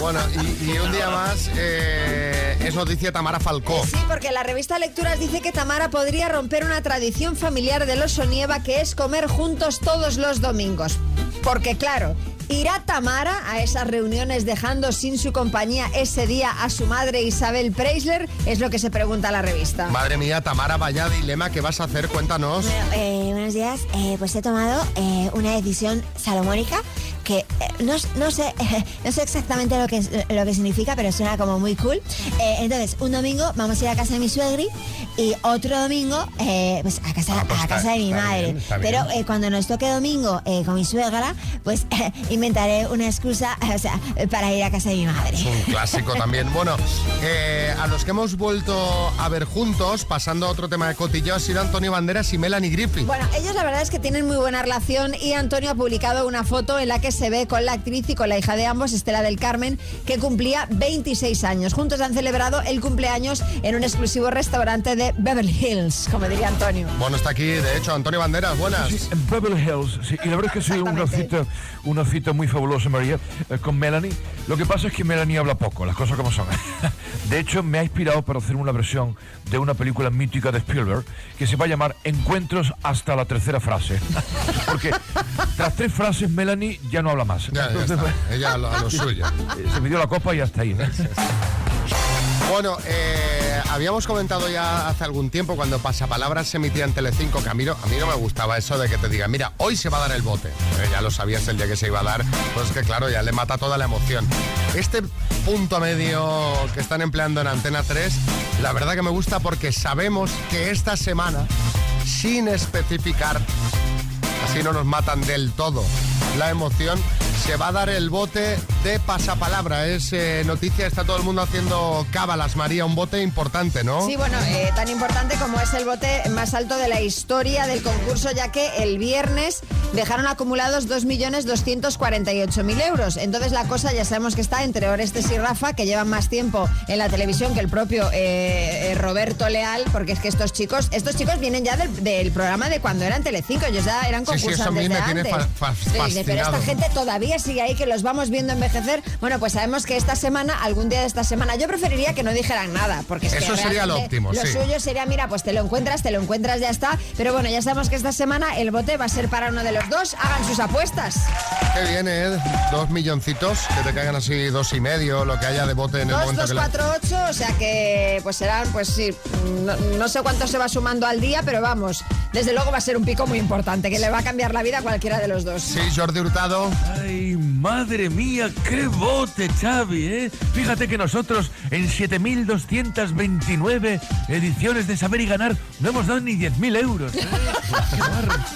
Bueno, y, y un día más eh, es noticia Tamara Falcó. Sí, porque la revista Lecturas dice que Tamara podría romper una tradición familiar de los Sonieva que es comer juntos todos los domingos. Porque claro, ¿irá Tamara a esas reuniones dejando sin su compañía ese día a su madre Isabel Preisler? Es lo que se pregunta la revista. Madre mía, Tamara, vaya dilema, ¿qué vas a hacer? Cuéntanos. Eh, buenos días, Eh, pues he tomado eh, una decisión salomónica que eh, no, no sé no sé exactamente lo que, lo que significa, pero suena como muy cool. Eh, entonces, un domingo vamos a ir a casa de mi suegri y otro domingo eh, pues a casa, pues a está- casa de mi madre. bien, pero eh, cuando nos toque domingo eh, con mi suegra, pues inventaré una excusa o sea, para ir a casa de mi madre. Es un clásico también. Bueno, eh, a los que hemos vuelto a ver juntos, pasando a otro tema de cotilleo, ha sido Antonio Banderas y Melanie Griffith. Bueno, ellos la verdad es que tienen muy buena relación y Antonio ha publicado una foto en la que se ve con la actriz y con la hija de ambos, Estela del Carmen, que cumplía 26 años. Juntos han celebrado el cumpleaños en un exclusivo restaurante de Beverly Hills, como diría Antonio. Bueno, está aquí, de hecho, Antonio Banderas, buenas. Sí, en Beverly Hills, sí, y la verdad es que sí, una cita, una cita muy fabulosa, María, eh, con Melanie. Lo que pasa es que Melanie habla poco, las cosas como son. De hecho, me ha inspirado para hacer una versión de una película mítica de Spielberg que se va a llamar Encuentros hasta la tercera frase. Porque tras tres frases, Melanie ya no habla más. Ya, ya está. Ella a lo- a lo suyo. Se pidió la copa y hasta ahí. Bueno, eh, habíamos comentado ya hace algún tiempo cuando Pasapalabras se emitía en Telecinco que a mí, no, me gustaba eso de que te digan, mira, hoy se va a dar el bote. Eh, ya lo sabías el día que se iba a dar, pues es que claro, ya le mata toda la emoción. Este punto medio que están empleando en Antena 3, la verdad que me gusta porque sabemos que esta semana, sin especificar, así no nos matan del todo la emoción, se va a dar el bote de pasapalabra. Es eh, noticia, está todo el mundo haciendo cábalas, María, un bote importante, ¿no? Sí, bueno, eh, tan importante como es el bote más alto de la historia del concurso, ya que el viernes dejaron acumulados 2.248.000 euros. Entonces la cosa ya sabemos que está entre Orestes y Rafa, que llevan más tiempo en la televisión que el propio eh, Roberto Leal, porque es que estos chicos, estos chicos vienen ya del, del programa de cuando eran Telecinco, ellos ya eran Sí, sí, eso a concursantes mí me de tiene antes. fa- fa- pero esta gente todavía sigue ahí, que los vamos viendo envejecer. Bueno, pues sabemos que esta semana, algún día de esta semana, yo preferiría que no dijeran nada, porque es que Eso sería lo óptimo, Lo sí. suyo sería, mira, pues te lo encuentras, te lo encuentras, ya está. Pero bueno, ya sabemos que esta semana el bote va a ser para uno de los dos. Hagan sus apuestas. Qué bien, ¿eh? Dos milloncitos, que te caigan así dos y medio, lo que haya de bote en el Dos, momento dos, que cuatro, ocho, o sea que pues serán, pues sí, no, no sé cuánto se va sumando al día, pero vamos, desde luego va a ser un pico muy importante, que le va a cambiar la vida a cualquiera de los dos. Sí, Jordi Hurtado. Ay, madre mía, qué bote, Xavi, ¿eh? Fíjate que nosotros en 7.229 ediciones de Saber y Ganar no hemos dado ni 10.000 euros. ¿eh?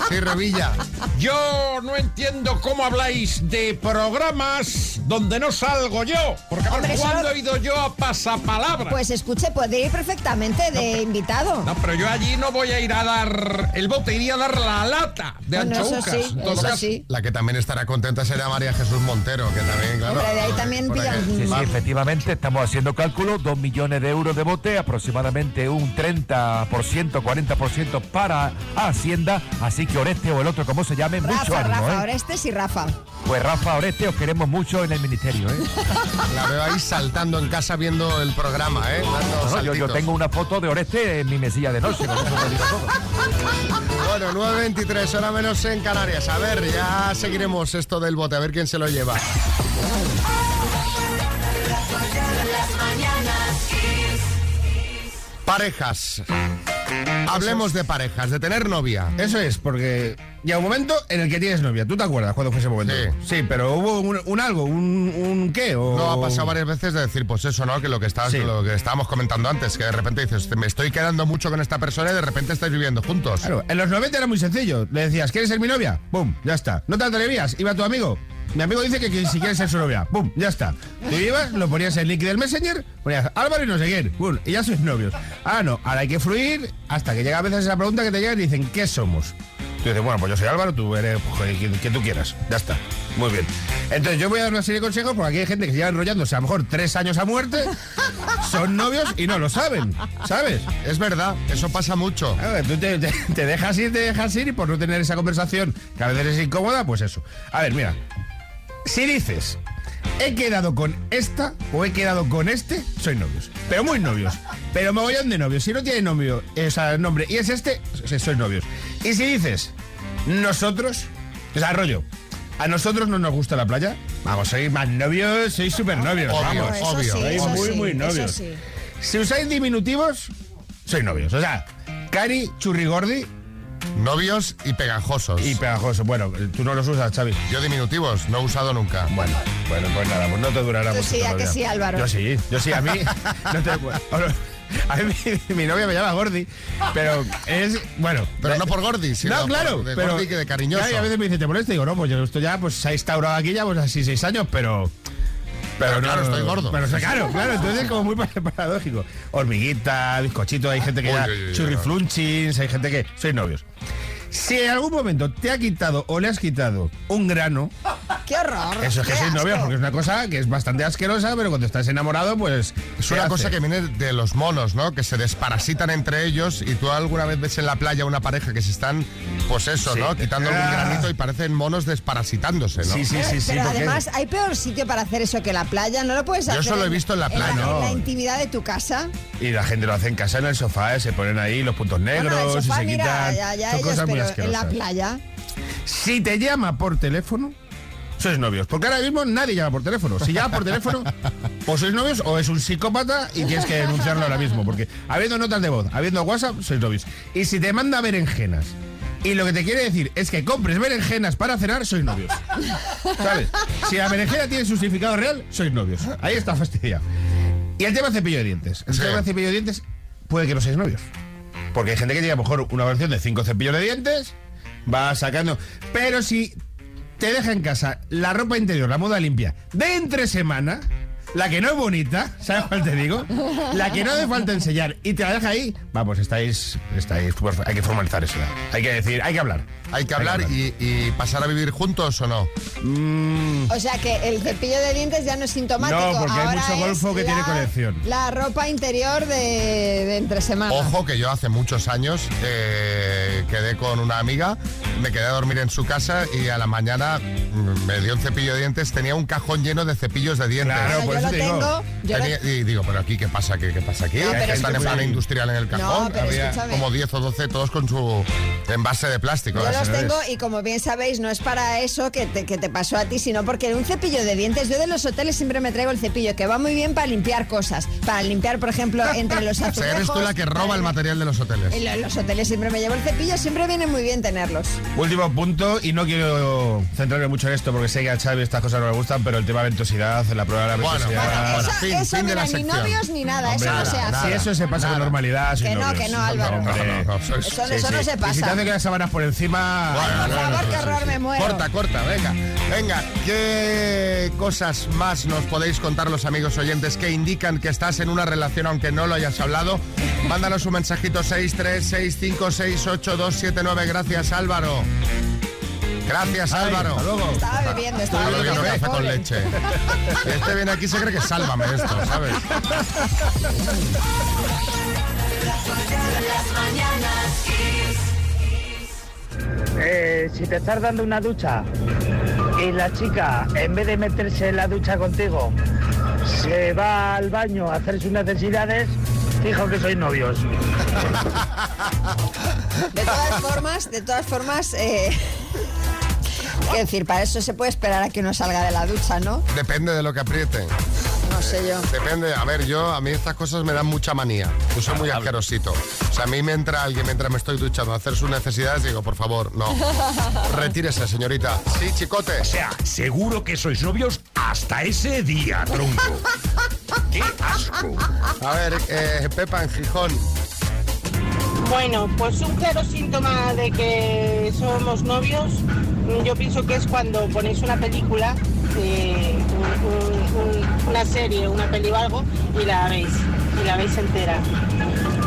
Sí, Revilla. Yo no entiendo cómo habláis de programas donde no salgo yo. Porque Hombre, ¿cuándo he ido yo a pasapalabra? Pues escuche, puede ir perfectamente de invitado. No, pero yo allí no voy a ir a dar el bote, iría a dar la lata de Bueno, eso anchoucas. sí, en todo eso caso. sí. La que también estará contenta será María Jesús Montero, que también, claro. Hombre, de ahí también pillan-. Sí, sí, Va- efectivamente, estamos haciendo cálculo, 2 millones de euros de bote, aproximadamente un 30%, 40% para Hacienda, así que Oreste o el otro, como se llame, mucho ánimo, Rafa, ¿eh? Orestes y Rafa. Pues Rafa, Oreste, os queremos mucho en el ministerio, ¿eh? La veo ahí saltando en casa viendo el programa, ¿eh? Dando No, no, yo, tengo una foto de Oreste en mi mesilla de noche, con eso digo todo. Bueno, 9.23, hora menos en Canarias. A ver, ya seguiremos esto del bote, a ver quién se lo lleva. Parejas. Hablemos de parejas, de tener novia. Eso es, porque llega un momento en el que tienes novia. ¿Tú te acuerdas cuándo fue ese momento? Sí. pero hubo un, un algo, un, un qué o... No ha pasado varias veces de decir, pues eso, ¿no? Que lo que, estabas, Sí. lo que estábamos comentando antes, que de repente dices, me estoy quedando mucho con esta persona y de repente estáis viviendo juntos. Claro, en los 90 era muy sencillo. Le decías, ¿quieres ser mi novia? ¡Bum! Ya está. ¿No te atrevías? Iba tu amigo. Mi amigo dice que, si quieres ser su novia. ¡Bum! Ya está. Tú ibas, lo ponías en el link del Messenger, ponías Álvaro y no sé quién. Y ya sois novios. Ah, no. Ahora hay que fluir hasta que llega a veces esa pregunta que te llega y dicen, ¿qué somos? Tú dices, bueno, pues yo soy Álvaro, tú eres pues, quien, tú quieras. Ya está. Muy bien. Entonces yo voy a dar una serie de consejos porque aquí hay gente que se lleva enrollándose a lo mejor tres años a muerte, son novios y no lo saben, ¿sabes? Es verdad, eso pasa mucho. Tú te, te- te dejas ir, te dejas ir y por no tener esa conversación que a veces es incómoda, pues eso. A ver, mira. Si dices, he quedado con esta o he quedado con este, soy novios. Pero muy novios. Pero mogollón de novios. Si no tiene novio, o sea, nombre, y es este, sois novios. Y si dices, nosotros, o sea, rollo, a nosotros no nos gusta la playa, vamos, sois más novios, sois súper novios. Obvio, vamos, obvio. sí, Sois muy, sí, muy novios. sí. Si usáis diminutivos, sois novios. O sea, Cari, Churrigordi. Novios y pegajosos. Y pegajosos. Bueno, tú no los usas, Xavi. Yo diminutivos, no he usado nunca. Bueno, bueno, pues nada, pues no te durará mucho. sí, ¿a que sí, Álvaro? Yo sí, yo sí, a mí. no te- bueno, a mí mi, mi novia me llama Gordi, pero es. Bueno. Pero no por Gordi, sino No, claro. por- de pero, Gordi que de cariñoso. Claro, y a veces me dice, ¿te molesta? Y digo, no, pues yo esto ya pues, se ha instaurado aquí ya pues así seis años, pero. Pero claro, estoy gordo. Pero o sea, claro, claro, entonces es como muy pa- paradójico. Hormiguita, bizcochito, hay gente que Uy, ya. uy, uy, churriflunchins, hay gente que. Sois novios. Si en algún momento te ha quitado o le has quitado un grano, ¡Qué horror! eso es que novios, asco. porque es una cosa que es bastante asquerosa, pero cuando estás enamorado, pues. Es una hace. cosa que viene de los monos, ¿no? Que se desparasitan entre ellos y tú alguna vez ves en la playa una pareja que se están, pues eso, Sí. ¿no? Quitando algún Ah. granito y parecen monos desparasitándose, ¿no? Sí, sí, sí, sí. Pero porque- además hay peor sitio para hacer eso que la playa. No lo puedes Yo hacer. eso lo he visto en la la- playa. En la, No. intimidad de tu casa. Y la gente lo hace en casa, en el sofá, eh, se ponen ahí los puntos negros Bueno, el sofá, y se mira, quitan. ya, ya Son ellos, cosas muy pero en asquerosas. la playa. Si te llama por teléfono, sois novios. Porque ahora mismo nadie llama por teléfono. Si llama por teléfono, o sois novios o es un psicópata y tienes que denunciarlo ahora mismo. Porque habiendo notas de voz, habiendo WhatsApp, sois novios. Y si te manda berenjenas y lo que te quiere decir es que compres berenjenas para cenar, sois novios. ¿Sabes? Si la berenjena tiene su significado real, sois novios. Ahí está fastidiado. Y el tema cepillo de dientes. El Sí. tema cepillo de dientes puede que no seáis novios. Porque hay gente que tiene a lo mejor una versión de cinco cepillos de dientes, va sacando. Pero si te deja en casa la ropa interior, la moda limpia, de entre semana, la que no es bonita, ¿sabes cuál te digo? La que no hace falta enseñar y te la deja ahí, vamos, estáis, estáis, pues, hay que formalizar eso. Hay que decir, hay que hablar. Hay que hablar y, y pasar a vivir juntos o no. Mm, O sea que el cepillo de dientes ya no es sintomático. No, porque hay ahora mucho es golfo que la- tiene colección. La ropa interior de, de entre semana. Ojo que yo hace muchos años eh, quedé con una amiga, me quedé a dormir en su casa y a la mañana me dio un cepillo de dientes, tenía un cajón lleno de cepillos de dientes. Claro, Bueno, por yo eso lo te digo. tengo. yo lo- Tenía- y digo, pero aquí, ¿qué pasa? ¿Qué, qué pasa aquí? No, pero están en escúchame. plan industrial en el cajón. No, pero Había escúchame. como 10 o 12, todos con su envase de plástico. Yo los tengo y como bien sabéis, no es para eso que te, que te pasó a ti, sino porque un cepillo de dientes, yo de los hoteles siempre me traigo el cepillo, que va muy bien para limpiar cosas. Para limpiar, por ejemplo, entre los O sea, eres tú la que roba el material de los hoteles. En lo- en los hoteles siempre me llevo el cepillo, siempre viene muy bien tenerlos. Último punto, y no quiero centrarme mucho esto porque sé que a Xavi estas cosas no le gustan, pero el tema de ventosidad, la prueba de la Bueno, ventosidad. bueno, bueno. eso, fin, eso, fin de mira, la ni sección. novios ni nada, Hombre, eso no nada, se hace. Si eso se pasa con normalidad, sin Que no, novios. que no, Álvaro. No, no, no, eso Sí, no se Y si pasa. te hace que las sábanas por encima. Ay, por favor, qué horror, me muero. Corta, corta, venga. Venga, ¿qué cosas más nos podéis contar los amigos oyentes que indican que estás en una relación aunque no lo hayas hablado? Mándanos un mensajito 636568279. Gracias, Álvaro. Gracias, Álvaro. hasta luego. Estaba bebiendo, estaba bebiendo café con leche. Este viene aquí y se cree que sálvame esto, ¿sabes? Eh, si te estás dando una ducha y la chica, en vez de meterse en la ducha contigo, se va al baño a hacer sus necesidades, fijo que sois novios. De todas formas, de todas formas, eh, quiero decir, para eso se puede esperar a que uno salga de la ducha, ¿no? Depende de lo que apriete. No sé yo. Depende, a ver, yo, a mí estas cosas me dan mucha manía. Yo soy muy asquerosito. O sea, a mí me entra alguien mientras me estoy duchando a hacer sus necesidades digo, por favor, no. Retírese, señorita. Sí, chicote. O sea, seguro que sois novios hasta ese día, tronco. ¡Qué asco! A ver, eh, Pepa en Gijón. Bueno, pues un claro síntoma de que somos novios, yo pienso que es cuando ponéis una película, eh, un- un- un- una serie, una peli o algo, y la veis, y la veis entera.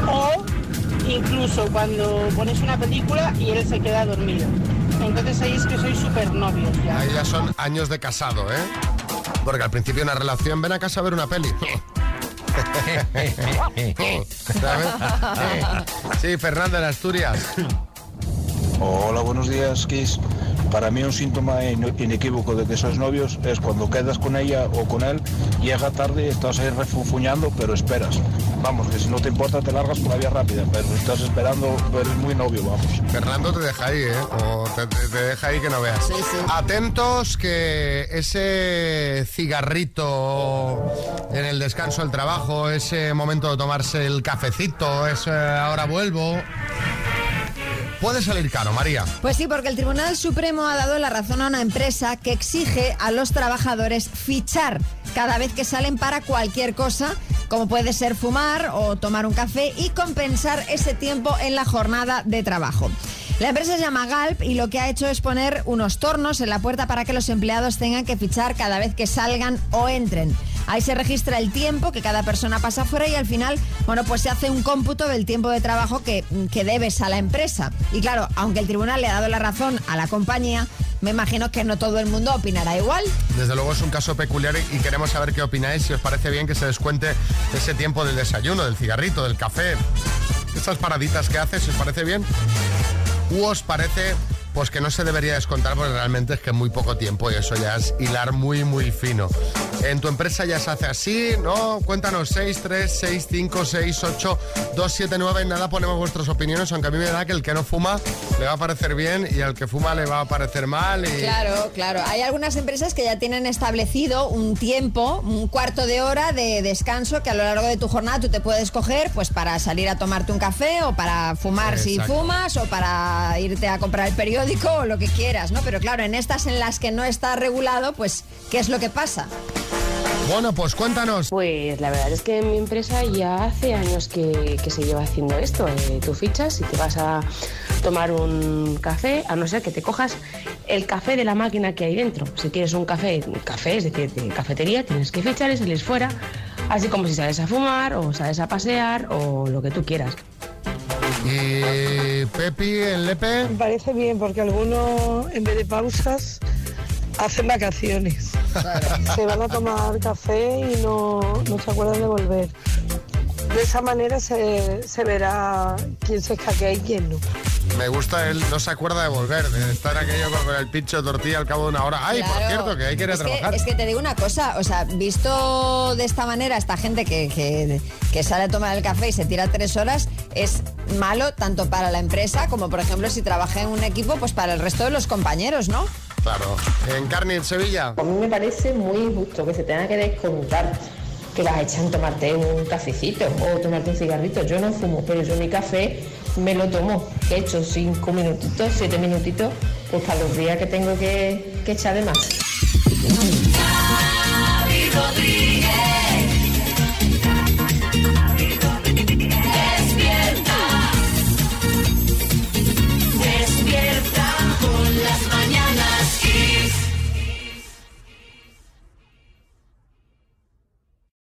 O incluso cuando ponéis una película y él se queda dormido. Entonces ahí es que sois súper novios ya. Ahí ya son años de casado, ¿eh? Porque al principio de una relación, ven a casa a ver una peli. ¿Sabes? Sí, Fernando en Asturias. Hola, buenos días, Kiss. Para mí un síntoma ine- inequívoco de que sois novios es cuando quedas con ella o con él, llega tarde, estás ahí refunfuñando, pero esperas. Vamos, que si no te importa te largas por la vía rápida, pero si estás esperando, eres muy novio, vamos. Fernando te deja ahí, ¿eh? O te, te- te deja ahí que no veas. Atentos que ese cigarrito en el descanso del trabajo, ese momento de tomarse el cafecito, ese ahora vuelvo, puede salir caro, María. Pues sí, porque el Tribunal Supremo ha dado la razón a una empresa que exige a los trabajadores fichar cada vez que salen para cualquier cosa, como puede ser fumar o tomar un café y compensar ese tiempo en la jornada de trabajo. La empresa se llama Galp y lo que ha hecho es poner unos tornos en la puerta para que los empleados tengan que fichar cada vez que salgan o entren. Ahí se registra el tiempo que cada persona pasa fuera y al final, bueno, pues se hace un cómputo del tiempo de trabajo que, que debes a la empresa. Y claro, aunque el tribunal le ha dado la razón a la compañía, me imagino que no todo el mundo opinará igual. Desde luego es un caso peculiar y queremos saber qué opináis, si os parece bien que se descuente ese tiempo del desayuno, del cigarrito, del café, esas paraditas que haces, si os parece bien. ¿U os parece pues que no se debería descontar porque realmente es que muy poco tiempo y eso ya es hilar muy muy fino. En tu empresa ya se hace así, ¿no? Cuéntanos 6, 3, 6, 5, 6, 8, 2, 7, 9, nada ponemos vuestras opiniones, aunque a mí me da que el que no fuma le va a parecer bien y al que fuma le va a parecer mal y... Claro, claro. Hay algunas empresas que ya tienen establecido un tiempo, un cuarto de hora de descanso que a lo largo de tu jornada tú te puedes coger pues para salir a tomarte un café o para fumar si fumas o para irte a comprar el periódico o lo que quieras, ¿no? Pero claro, en estas en las que no está regulado, pues ¿qué es lo que pasa? Bueno, pues cuéntanos. Pues la verdad es que en mi empresa ya hace años que, que se lleva haciendo esto. Eh, tú fichas y te vas a tomar un café, a no ser que te cojas el café de la máquina que hay dentro. Si quieres un café, un café, es decir, de cafetería, tienes que fichar y salir fuera, así como si sales a fumar o sales a pasear o lo que tú quieras. Y Pepi, el Lepe. Me parece bien porque algunos en vez de pausas hacen vacaciones. Se van a tomar café y no, no se acuerdan de volver. De esa manera se, se verá quién se escaquea y quién no. Me gusta él, no se acuerda de volver, de estar aquello con el pincho de tortilla al cabo de una hora. Ay, por cierto, que hay que ir a es trabajar. Que, es que te digo una cosa, o sea, visto de esta manera, esta gente que, que- que sale a tomar el café y se tira tres horas, es malo tanto para la empresa como, por ejemplo, si trabaja en un equipo, pues para el resto de los compañeros, ¿no? Claro. En Carni, en Sevilla. A mí me parece muy injusto que se tenga que descontar que echar en tomarte un cafecito o tomarte un cigarrito. Yo no fumo, pero yo mi café me lo tomo. He hecho cinco minutitos, siete minutitos, pues para los días que tengo que, que echar de más.